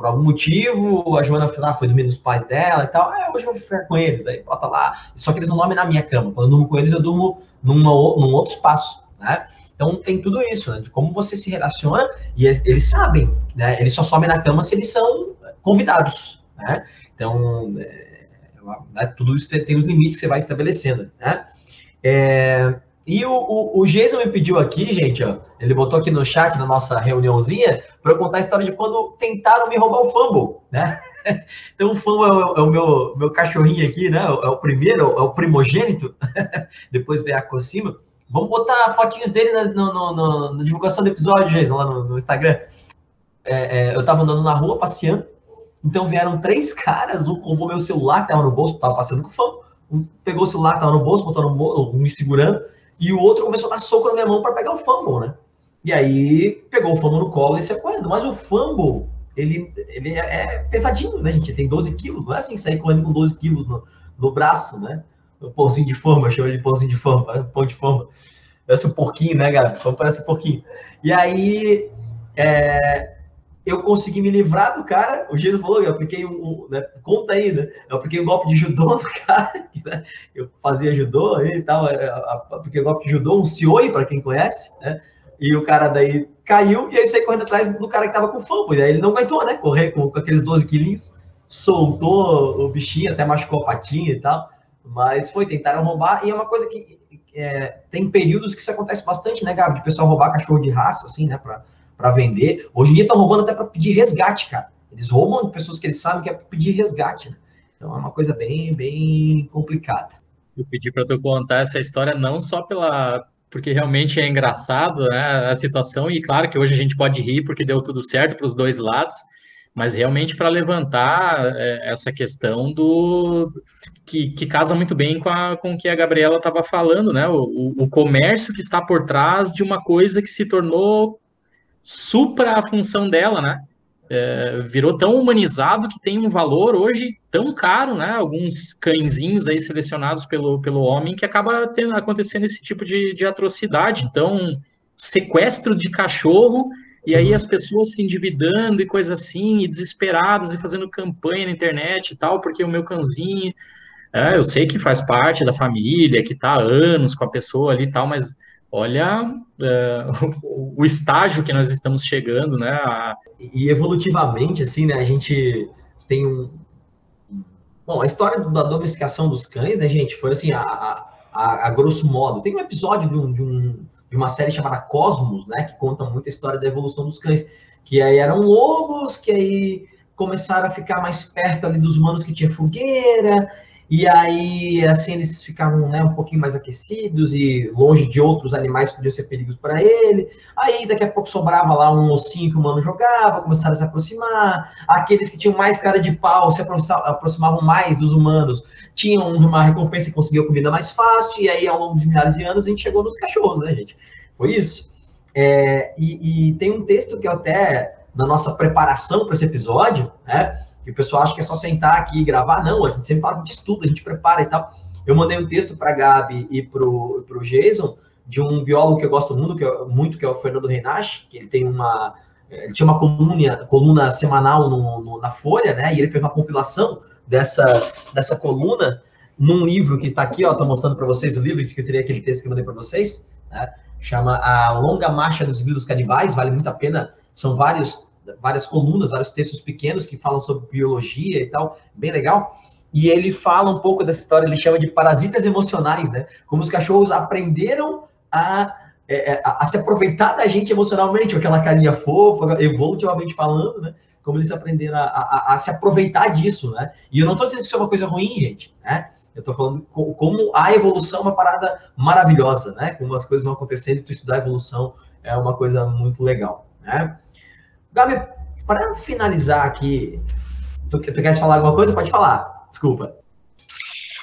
por algum motivo, a Joana lá, foi dormir nos pais dela e tal. Ah, hoje eu vou ficar com eles, aí bota lá. Só que eles não dormem na minha cama. Quando eu durmo com eles, eu durmo numa, num outro espaço, né? Então tem tudo isso, né? De como você se relaciona, e eles, sabem, né? Eles só sobem na cama se eles são convidados, né? Então, é, né? tudo isso tem, tem, os limites que você vai estabelecendo, né? É, e o, o, o, Jason me pediu aqui, gente, ó, ele botou aqui no chat na nossa reuniãozinha para eu contar a história de quando tentaram me roubar o fumble, né? Então o fumble é o, é o meu, meu cachorrinho aqui, né? É o primeiro, é o primogênito. Depois vem a Cocima. Vamos botar fotinhos dele na, no, no, no, divulgação do episódio, Jason, lá no, Instagram. É, é, eu tava andando na rua, passeando, então vieram três caras, um roubou meu celular que tava no bolso, tava passando com fã, um pegou o celular que tava no bolso, botou no bolso, me segurando, e o outro começou a dar soco na minha mão para pegar o fumble, né? E aí pegou o fumble no colo e saiu correndo. Mas o fumble, ele, ele é, é pesadinho, né, gente? Tem 12 quilos, não é assim sair correndo com 12 quilos no, no braço, né? O pãozinho de forma, ele de pãozinho de forma, pão de forma. Parece um porquinho, né, Gabi? Parece um porquinho. E aí, é, eu consegui me livrar do cara. O Jesus falou, eu apliquei um, um né, conta aí, né? Eu apliquei um golpe de judô no cara, né? eu fazia judô e tal, é, apliquei um golpe de judô, um sioi, para quem conhece, né? E o cara daí caiu e aí saí correndo atrás do cara que tava com fã, e aí ele não aguentou, né? Correr com, com aqueles 12 quilinhos, soltou o bichinho, até machucou a patinha e tal. Mas foi, tentaram roubar, e é uma coisa que é, tem períodos que isso acontece bastante, né, Gabi? De pessoal roubar cachorro de raça, assim, né, para vender. Hoje em dia estão roubando até para pedir resgate, cara. Eles roubam de pessoas que eles sabem que é para pedir resgate, né? Então é uma coisa bem, bem complicada. Eu pedi para tu contar essa história não só pela porque realmente é engraçado né, a situação e claro que hoje a gente pode rir porque deu tudo certo para os dois lados, mas realmente para levantar é, essa questão do que, que, casa muito bem com, a, com o que a Gabriela estava falando, né? O, o, comércio que está por trás de uma coisa que se tornou supra a função dela, né? É, virou tão humanizado que tem um valor hoje tão caro, né? Alguns cãezinhos aí selecionados pelo, pelo homem que acaba tendo, acontecendo esse tipo de, de atrocidade. Então, sequestro de cachorro e aí as pessoas se endividando e coisa assim, e desesperadas e fazendo campanha na internet e tal, porque o meu cãozinho. É, eu sei que faz parte da família, que está há anos com a pessoa ali e tal, mas olha o, o, estágio que nós estamos chegando, né? A... E evolutivamente, assim, né, a gente tem um. Bom, a história da domesticação dos cães, né, gente, foi assim, a, a, a grosso modo. Tem um episódio de um, de um de uma série chamada Cosmos, né, que conta muito a história da evolução dos cães, que aí eram lobos, que aí começaram a ficar mais perto ali dos humanos que tinha fogueira, e aí assim eles ficavam né, um pouquinho mais aquecidos e longe de outros animais que podiam ser perigos para ele. Aí daqui a pouco sobrava lá um ossinho que o humano jogava, começaram a se aproximar. Aqueles que tinham mais cara de pau se aproximavam mais dos humanos tinham uma recompensa e conseguiam comida mais fácil, e aí ao longo de milhares de anos a gente chegou nos cachorros, né, gente? Foi isso. É, e, e, tem um texto que eu até, na nossa preparação para esse episódio, né, que o pessoal acha que é só sentar aqui e gravar, não, a gente sempre fala de estudo, a gente prepara e tal. Eu mandei um texto para a Gabi e para o Jason, de um biólogo que eu gosto muito, que, é, muito, que é o Fernando Renache, que ele tem uma, ele tinha uma coluna, coluna semanal no, no, na Folha, né, e ele fez uma compilação dessas, dessa coluna num livro que está aqui, ó, tô mostrando para vocês o livro, que eu teria aquele texto que eu mandei para vocês, né? chama A Longa Marcha dos Vírus Canibais, vale muito a pena, são vários, várias colunas, vários textos pequenos que falam sobre biologia e tal, bem legal, e ele fala um pouco dessa história, ele chama de parasitas emocionais, né, como os cachorros aprenderam a, é, é, a, a se aproveitar da gente emocionalmente, aquela carinha fofa, evolutivamente falando, né, como eles aprenderam a, a, a se aproveitar disso, né? E eu não estou dizendo que isso é uma coisa ruim, gente, né? Eu estou falando como a evolução é uma parada maravilhosa, né? Como as coisas vão acontecendo e tu estudar a evolução é uma coisa muito legal, né? Gabi, para finalizar aqui, tu, tu queres falar alguma coisa? Pode falar, desculpa.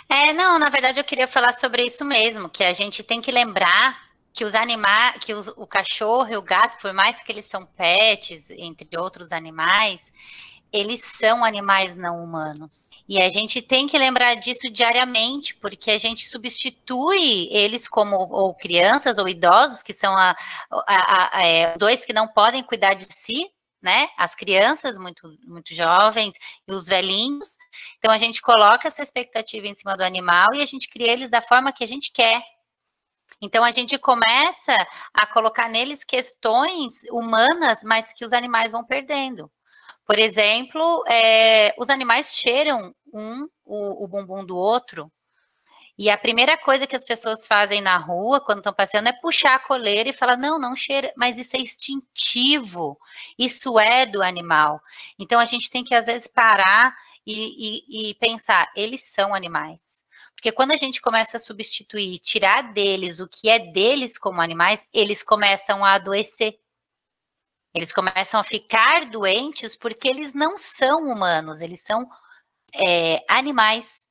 É, não, na verdade eu queria falar sobre isso mesmo, que a gente tem que lembrar que os animais, que os, o cachorro e o gato, por mais que eles são pets, entre outros animais, eles são animais não humanos. E a gente tem que lembrar disso diariamente, porque a gente substitui eles como ou crianças ou idosos, que são a, a, a, a é, dois que não podem cuidar de si, né? As crianças muito, muito jovens e os velhinhos. Então a gente coloca essa expectativa em cima do animal e a gente cria eles da forma que a gente quer. Então a gente começa a colocar neles questões humanas, mas que os animais vão perdendo. Por exemplo, é, os animais cheiram um o, o bumbum do outro. E a primeira coisa que as pessoas fazem na rua, quando estão passeando, é puxar a coleira e falar: não, não cheira, mas isso é instintivo, isso é do animal. Então a gente tem que, às vezes, parar e, e, e pensar: eles são animais. Porque quando a gente começa a substituir, tirar deles o que é deles como animais, eles começam a adoecer. Eles começam a ficar doentes porque eles não são humanos, eles são é, animais.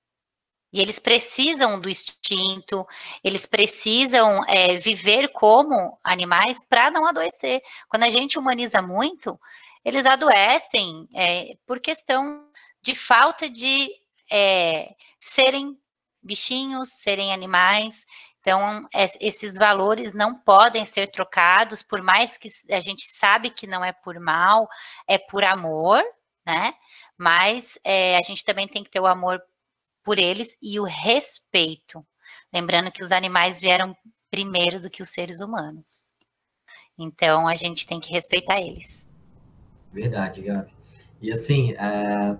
E eles precisam do instinto, eles precisam é, viver como animais para não adoecer. Quando a gente humaniza muito, eles adoecem é, por questão de falta de é, serem bichinhos, serem animais. Então, esses valores não podem ser trocados, por mais que a gente sabe que não é por mal, é por amor, né? Mas é, a gente também tem que ter o amor por eles e o respeito. Lembrando que os animais vieram primeiro do que os seres humanos. Então, a gente tem que respeitar eles. Verdade, Gabi. E assim, é,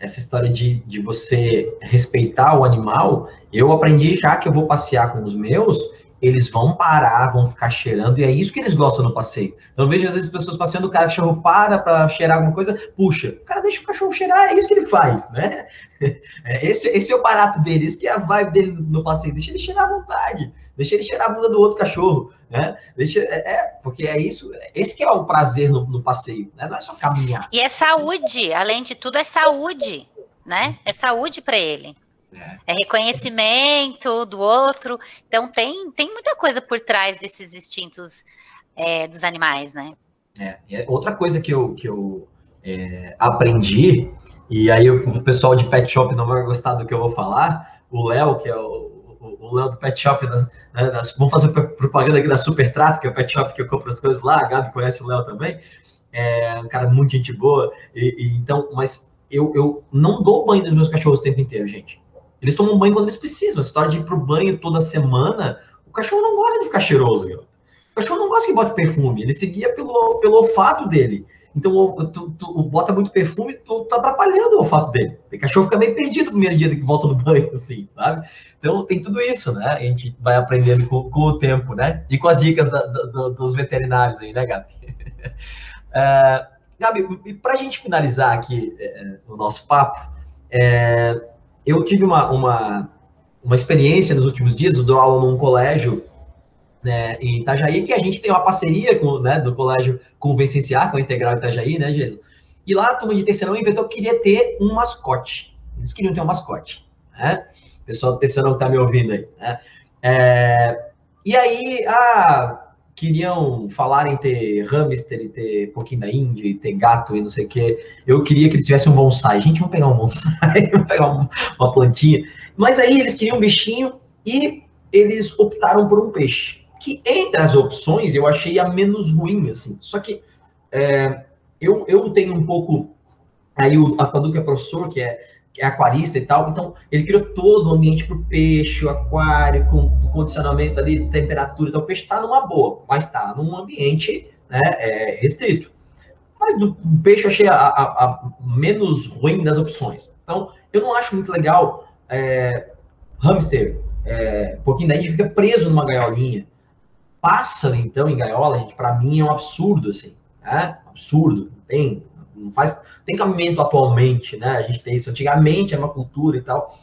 essa história de, de você respeitar o animal, eu aprendi já que eu vou passear com os meus, eles vão parar, vão ficar cheirando, e é isso que eles gostam no passeio. Eu vejo às vezes pessoas passeando, o cachorro para para cheirar alguma coisa, puxa, o cara deixa o cachorro cheirar, é isso que ele faz, né? É, esse, esse é o barato dele, isso que é a vibe dele no passeio, deixa ele cheirar à vontade, deixa ele cheirar a bunda do outro cachorro, né? Deixa, é, é porque é isso, esse que é o prazer no, no passeio, né? Não é só caminhar. E é saúde, além de tudo, é saúde, né? É saúde para ele. É. reconhecimento do outro. Então tem, tem muita coisa por trás desses instintos é, dos animais, né? É, é, outra coisa que eu, que eu é, aprendi, e aí o pessoal de pet shop não vai gostar do que eu vou falar, o Léo, que é o, o Léo do Pet Shop, né, vamos fazer propaganda aqui da Super Trato, que é o pet shop que eu compro as coisas lá, a Gabi conhece o Léo também, é um cara muito gente boa, e, e, então, mas eu, eu não dou banho nos meus cachorros o tempo inteiro, gente. Eles tomam banho quando eles precisam. A história de ir pro banho toda semana, o cachorro não gosta de ficar cheiroso, meu. O cachorro não gosta que bote perfume, ele seguia pelo, pelo olfato dele. Então, tu, tu, bota muito perfume, tu tá atrapalhando o olfato dele. O cachorro fica meio perdido no primeiro dia que volta no banho, assim, sabe? Então, tem tudo isso, né? A gente vai aprendendo com, com o tempo, né? E com as dicas da, dos veterinários aí, né, Gabi? uh, Gabi, e pra gente finalizar aqui é, o nosso papo, é, eu tive uma, uma, uma experiência nos últimos dias, eu dou aula num colégio né, em Itajaí, que a gente tem uma parceria com, né, do colégio com o Vencenciar, com a Integral Itajaí, né, Jesus? E lá a turma de terceirão inventou que queria ter um mascote. Eles queriam ter um mascote, né? O pessoal do terceirão que tá me ouvindo aí, né? É, e aí, ah, queriam falar em ter hamster e ter pouquinho da Índia e ter gato e não sei o que. Eu queria que eles tivessem um bonsai. Gente, vamos pegar um bonsai, vamos pegar um, uma plantinha. Mas aí eles queriam um bichinho e eles optaram por um peixe. Que entre as opções eu achei a menos ruim, assim. Só que é, eu, eu tenho um pouco. Aí o, a que é professor, que é é aquarista e tal, então ele criou todo o ambiente para o peixe, o aquário, com condicionamento ali, temperatura, então o peixe está numa boa, mas está num ambiente né, é, restrito. Mas do peixe eu achei a, a, a, menos ruim das opções. Então, eu não acho muito legal é, hamster, é, pouquinho daí fica preso numa gaiolinha. Pássaro, então, em gaiola, gente, para mim é um absurdo, assim, né? Absurdo. Tem não faz, tem cabimento atualmente, né? A gente tem isso antigamente, é uma cultura e tal.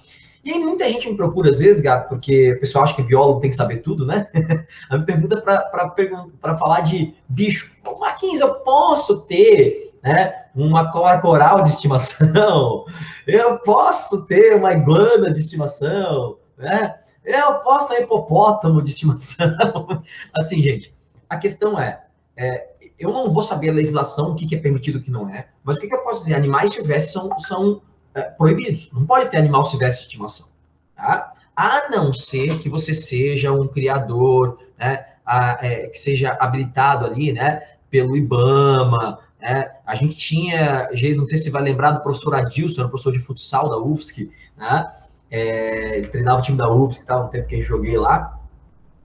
E aí muita gente me procura às vezes, Gabi, porque o pessoal acha que biólogo tem que saber tudo, né? A me pergunta para falar de bicho. Marquinhos, eu posso ter né, uma cobra coral de estimação? Eu posso ter uma iguana de estimação? Né? Eu posso ter hipopótamo de estimação? assim, gente, a questão é, é eu não vou saber a legislação, o que, que é permitido e o que não é, mas o que, que eu posso dizer? Animais silvestres são, são é, proibidos. Não pode ter animal silvestre de estimação. Tá? A não ser que você seja um criador, né, a, é, que seja habilitado ali, né, pelo IBAMA. Né? A gente tinha, Geis, não sei se vai lembrar do professor Adilson, era professor de futsal da UFSC, né? É, treinava o time da UFSC, tal, no tempo que eu joguei lá.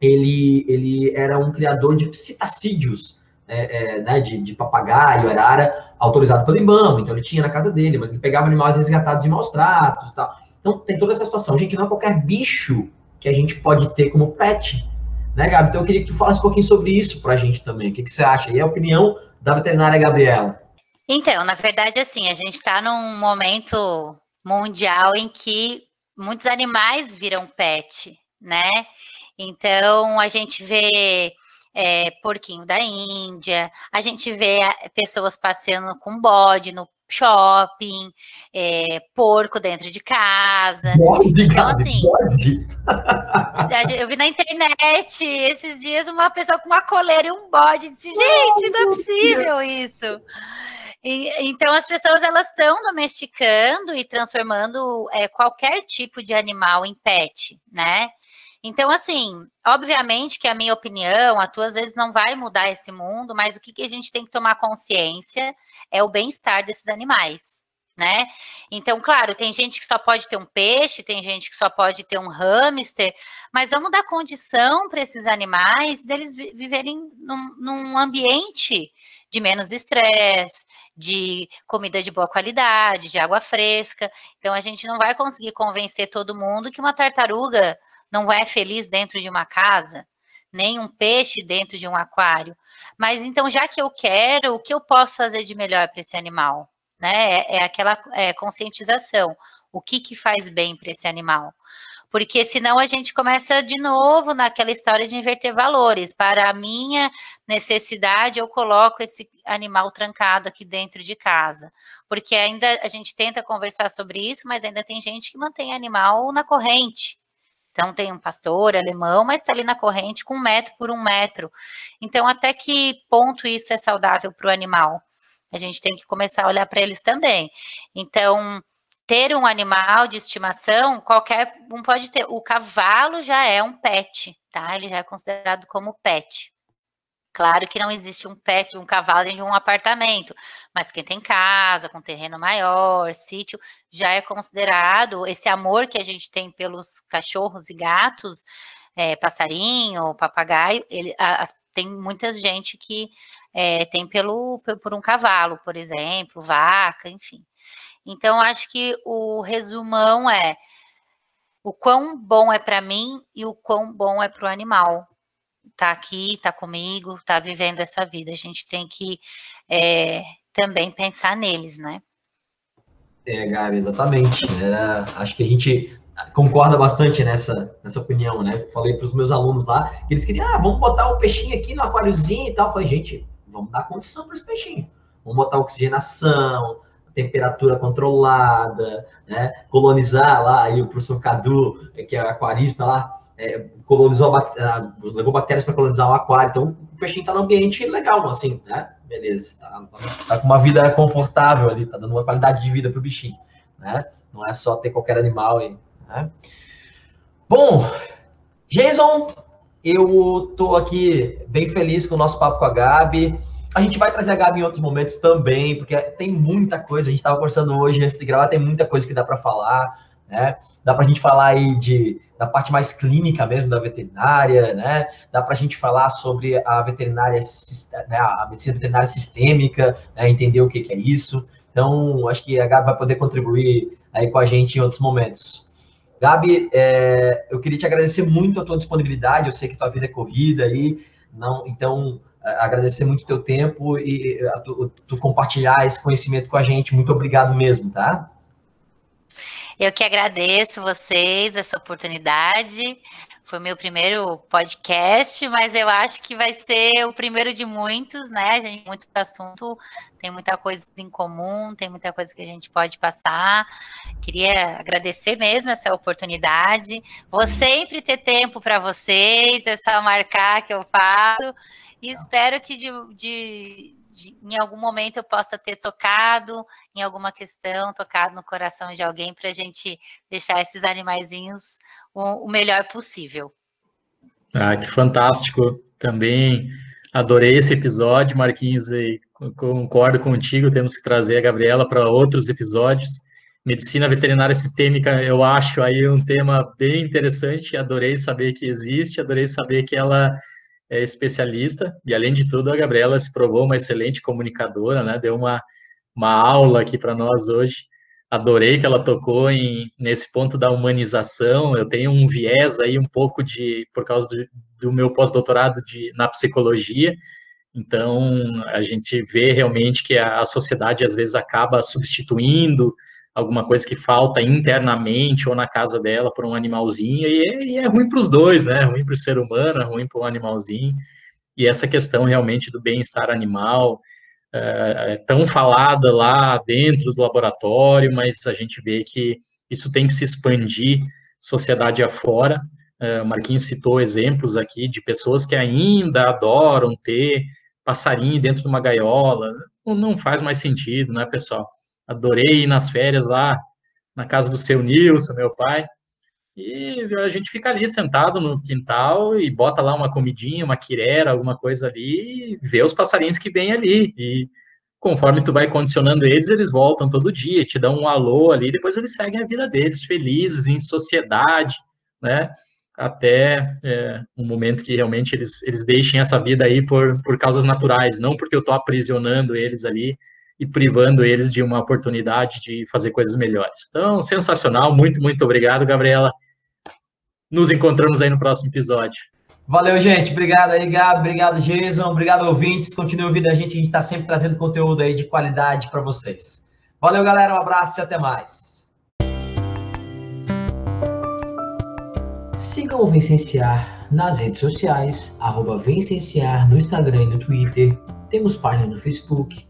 Ele, ele era um criador de psitacídeos, é, é, né, de, de papagaio, arara, autorizado pelo IBAMA, então ele tinha na casa dele, mas ele pegava animais resgatados de maus tratos tal. Então tem toda essa situação. Gente, não é qualquer bicho que a gente pode ter como pet, né, Gabi? Então eu queria que tu falasse um pouquinho sobre isso pra gente também. O que, que você acha? E a opinião da veterinária Gabriela. Então, na verdade, assim, a gente está num momento mundial em que muitos animais viram pet, né? Então a gente vê é, porquinho da Índia, a gente vê pessoas passeando com bode no shopping, é, porco dentro de casa. Bode, então, assim, bode. eu vi na internet esses dias uma pessoa com uma coleira e um bode. Disse, gente, não é possível isso. E, então as pessoas elas estão domesticando e transformando é, qualquer tipo de animal em pet, né? Então, assim, obviamente que a minha opinião, a tua às vezes não vai mudar esse mundo, mas o que, que a gente tem que tomar consciência é o bem-estar desses animais. Né? Então, claro, tem gente que só pode ter um peixe, tem gente que só pode ter um hamster, mas vamos dar condição para esses animais deles viverem num, num ambiente de menos estresse, de comida de boa qualidade, de água fresca. Então, a gente não vai conseguir convencer todo mundo que uma tartaruga não é feliz dentro de uma casa, nem um peixe dentro de um aquário. Mas então, já que eu quero, o que eu posso fazer de melhor para esse animal? Né? É, é aquela é, conscientização. O que, que faz bem para esse animal? Porque senão a gente começa de novo naquela história de inverter valores. Para a minha necessidade, eu coloco esse animal trancado aqui dentro de casa. Porque ainda a gente tenta conversar sobre isso, mas ainda tem gente que mantém animal na corrente. Então, tem um pastor alemão, mas está ali na corrente com um metro por um metro. Então, até que ponto isso é saudável para o animal? A gente tem que começar a olhar para eles também. Então, ter um animal de estimação, qualquer um pode ter. O cavalo já é um pet, tá? Ele já é considerado como pet. Claro que não existe um pet, um cavalo dentro de um apartamento, mas quem tem casa, com terreno maior, sítio, já é considerado esse amor que a gente tem pelos cachorros e gatos, é, passarinho, papagaio, ele, a, a, tem muita gente que é, tem pelo, por um cavalo, por exemplo, vaca, enfim. Então, acho que o resumão é o quão bom é para mim e o quão bom é para o animal tá aqui, tá comigo, tá vivendo essa vida. A gente tem que é, também pensar neles, né? É, Gabi, exatamente. É, acho que a gente concorda bastante nessa, nessa opinião, né? Falei para os meus alunos lá que eles queriam, ah, vamos botar o peixinho aqui no aquáriozinho e tal. Falei, gente, vamos dar condição para esse peixinho. Vamos botar oxigenação, temperatura controlada, né? Colonizar lá, aí o professor Cadu, que é aquarista lá, é, colonizou a, levou bactérias para colonizar o aquário. Então, o peixinho está no ambiente legal, assim, né? Beleza. Tá, tá, com uma vida confortável ali, tá dando uma qualidade de vida para o bichinho, né? Não é só ter qualquer animal aí, né? Bom, Jason, eu tô aqui bem feliz com o nosso papo com a Gabi. A gente vai trazer a Gabi em outros momentos também, porque tem muita coisa. A gente estava conversando hoje antes de gravar, tem muita coisa que dá para falar, né? Dá para a gente falar aí de da parte mais clínica mesmo da veterinária, né? Dá para a gente falar sobre a veterinária, né, a medicina veterinária sistêmica, né? entender o que, que é isso. Então, acho que a Gabi vai poder contribuir aí com a gente em outros momentos. Gabi, é, eu queria te agradecer muito a tua disponibilidade. Eu sei que tua vida é corrida aí, não, então agradecer muito o teu tempo e tu, tu compartilhar esse conhecimento com a gente. Muito obrigado mesmo, tá? Eu que agradeço vocês essa oportunidade. Foi meu primeiro podcast, mas eu acho que vai ser o primeiro de muitos, né? A gente tem muito assunto, tem muita coisa em comum, tem muita coisa que a gente pode passar. Queria agradecer mesmo essa oportunidade. Vou sempre ter tempo para vocês, é só marcar que eu faço. E espero que de, de, de, em algum momento eu possa ter tocado em alguma questão, tocado no coração de alguém para a gente deixar esses animaizinhos o, o melhor possível. Ah, que fantástico. Também adorei esse episódio, Marquinhos, e concordo contigo, temos que trazer a Gabriela para outros episódios. Medicina veterinária sistêmica, eu acho aí um tema bem interessante, adorei saber que existe, adorei saber que ela é especialista, e além de tudo, a Gabriela se provou uma excelente comunicadora, né, deu uma, uma aula aqui para nós hoje, adorei que ela tocou em, nesse ponto da humanização. Eu tenho um viés aí um pouco de por causa do, do meu pós-doutorado na psicologia. Então a gente vê realmente que a, sociedade às vezes acaba substituindo alguma coisa que falta internamente ou na casa dela por um animalzinho e é, e é ruim para os dois, né? É ruim para o ser humano, é ruim para o animalzinho. E essa questão realmente do bem-estar animal, é, é, tão falada lá dentro do laboratório, mas a gente vê que isso tem que se expandir sociedade afora. O Marquinhos citou exemplos aqui de pessoas que ainda adoram ter passarinho dentro de uma gaiola. Não faz mais sentido, né, pessoal? Adorei ir nas férias lá na casa do seu Nilson, meu pai, e a gente fica ali sentado no quintal e bota lá uma comidinha, uma quirera, alguma coisa ali, e vê os passarinhos que vêm ali. E conforme tu vai condicionando eles, eles voltam todo dia, te dão um alô ali, depois eles seguem a vida deles, felizes, em sociedade, né? Até é, um momento que realmente eles, eles deixem essa vida aí por, por causas naturais, não porque eu estou aprisionando eles ali e privando eles de uma oportunidade de fazer coisas melhores. Então, sensacional, muito, muito obrigado, Gabriela. Nos encontramos aí no próximo episódio. Valeu, gente. Obrigado aí, Gabi. Obrigado, Jason. Obrigado, ouvintes. Continue ouvindo a gente. A gente está sempre trazendo conteúdo aí de qualidade para vocês. Valeu, galera. Um abraço e até mais. Sigam o Vencenciar nas redes sociais, arroba Vencenciar no Instagram e no Twitter. Temos página no Facebook